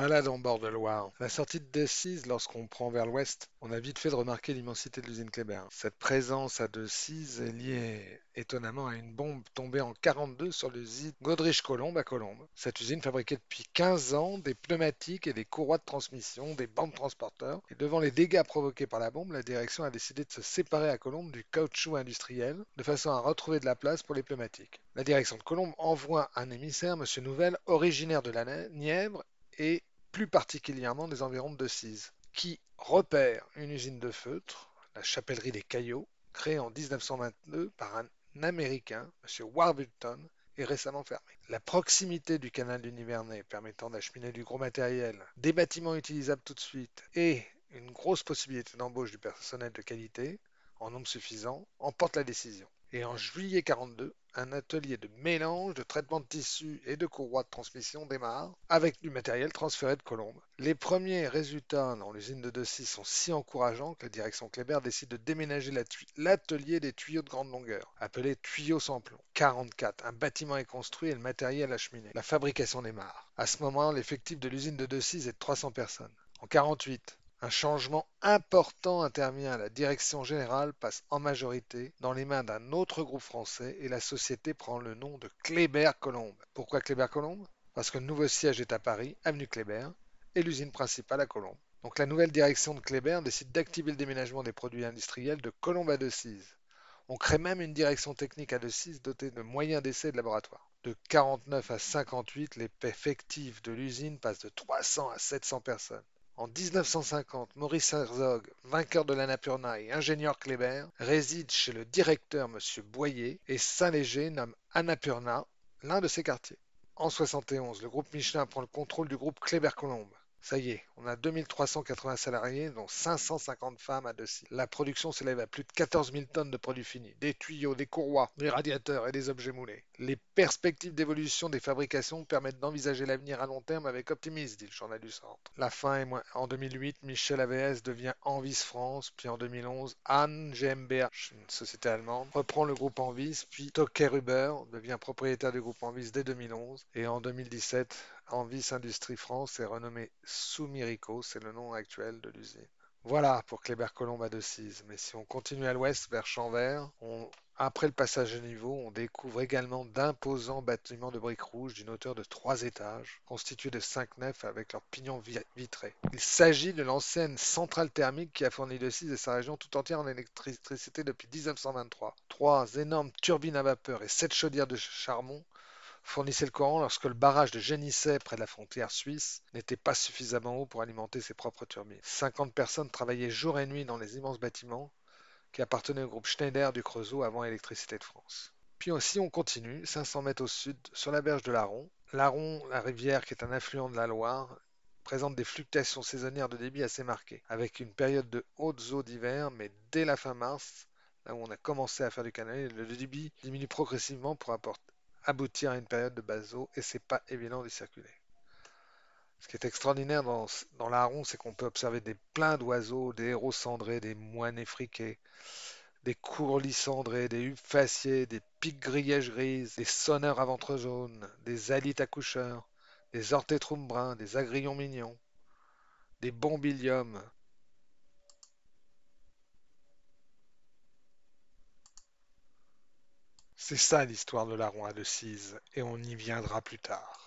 balade en bord de Loire. La sortie de Decize, lorsqu'on prend vers l'ouest, on a vite fait de remarquer l'immensité de l'usine Kléber. Cette présence à Decize est liée étonnamment à une bombe tombée en 42 sur l'usine Godrich-Colombe à Colombe. Cette usine fabriquait depuis 15 ans des pneumatiques et des courroies de transmission, des bandes transporteurs. Et devant les dégâts provoqués par la bombe, la direction a décidé de se séparer à Colombe du caoutchouc industriel de façon à retrouver de la place pour les pneumatiques. La direction de Colombe envoie un émissaire, M. Nouvel, originaire de la Nièvre et plus particulièrement des environs de Decize, qui repère une usine de feutre, la chapellerie des Caillots, créée en 1922 par un Américain, M. Warburton, et récemment fermée. La proximité du canal du Nivernais permettant d'acheminer du gros matériel, des bâtiments utilisables tout de suite et une grosse possibilité d'embauche du personnel de qualité en nombre suffisant emporte la décision. Et en juillet 42, un atelier de mélange, de traitement de tissus et de courroies de transmission démarre avec du matériel transféré de Colombe. Les premiers résultats dans l'usine de Dessy sont si encourageants que la direction Kléber décide de déménager l'atelier des tuyaux de grande longueur, appelé tuyaux sans plomb. 44. Un bâtiment est construit et le matériel acheminé. La fabrication démarre. À ce moment, l'effectif de l'usine de Dessy est de 300 personnes. En 48, un changement important intervient. La direction générale passe en majorité dans les mains d'un autre groupe français et la société prend le nom de Kléber Colombe. Pourquoi Kléber Colombe Parce que le nouveau siège est à Paris, avenue Kléber, et l'usine principale à Colombe. Donc la nouvelle direction de Kléber décide d'activer le déménagement des produits industriels de Colombe à Decize. On crée même une direction technique à Decize dotée de moyens d'essai de laboratoire. De 49 à 58, les effectifs de l'usine passent de 300 à 700 personnes. En 1950, Maurice Herzog, vainqueur de l'Annapurna et ingénieur Kléber, réside chez le directeur M. Boyer et Saint-Léger nomme Annapurna l'un de ses quartiers. En 71, le groupe Michelin prend le contrôle du groupe Kléber-Colombe. Ça y est, on a 2380 salariés, dont 550 femmes à Dessy. La production s'élève à plus de 14 000 tonnes de produits finis, des tuyaux, des courroies, des radiateurs et des objets moulés. Les perspectives d'évolution des fabrications permettent d'envisager l'avenir à long terme avec optimisme, dit le journal du Centre. La fin est moins. En 2008, Michel AVS devient Envis France, puis en 2011, Anne GmbH, une société allemande, reprend le groupe Envis, puis Toker Huber devient propriétaire du groupe Envis dès 2011, et en 2017, Envis Industrie France est renommé Soumirico, c'est le nom actuel de l'usine. Voilà pour Kléber-Colombe à Decize. Mais si on continue à l'ouest vers Champvert, après le passage à niveau, on découvre également d'imposants bâtiments de briques rouges d'une hauteur de trois étages, constitués de cinq nefs avec leurs pignons vitrés. Il s'agit de l'ancienne centrale thermique qui a fourni Decize et sa région tout entière en électricité depuis 1923. Trois énormes turbines à vapeur et sept chaudières de charbon fournissait le courant lorsque le barrage de Genisset, près de la frontière suisse, n'était pas suffisamment haut pour alimenter ses propres turbines. 50 personnes travaillaient jour et nuit dans les immenses bâtiments qui appartenaient au groupe Schneider du Creusot avant Électricité de France. Puis aussi on continue, 500 mètres au sud, sur la berge de l'Aron. L'Aron, la rivière qui est un affluent de la Loire, présente des fluctuations saisonnières de débit assez marquées, avec une période de hautes eaux d'hiver, mais dès la fin mars, là où on a commencé à faire du canal, le débit diminue progressivement pour apporter aboutir à une période de eau et c'est pas évident de circuler. Ce qui est extraordinaire dans, dans l'Aron, c'est qu'on peut observer des pleins d'oiseaux, des héros cendrés, des moines effriqués, des courlis cendrés, des hubes des pics grièges grises, des sonneurs à ventre jaune, des alites accoucheurs, des ortétroums bruns, des agrillons mignons, des bombiliums, C'est ça l'histoire de la Roi de Cise, et on y viendra plus tard.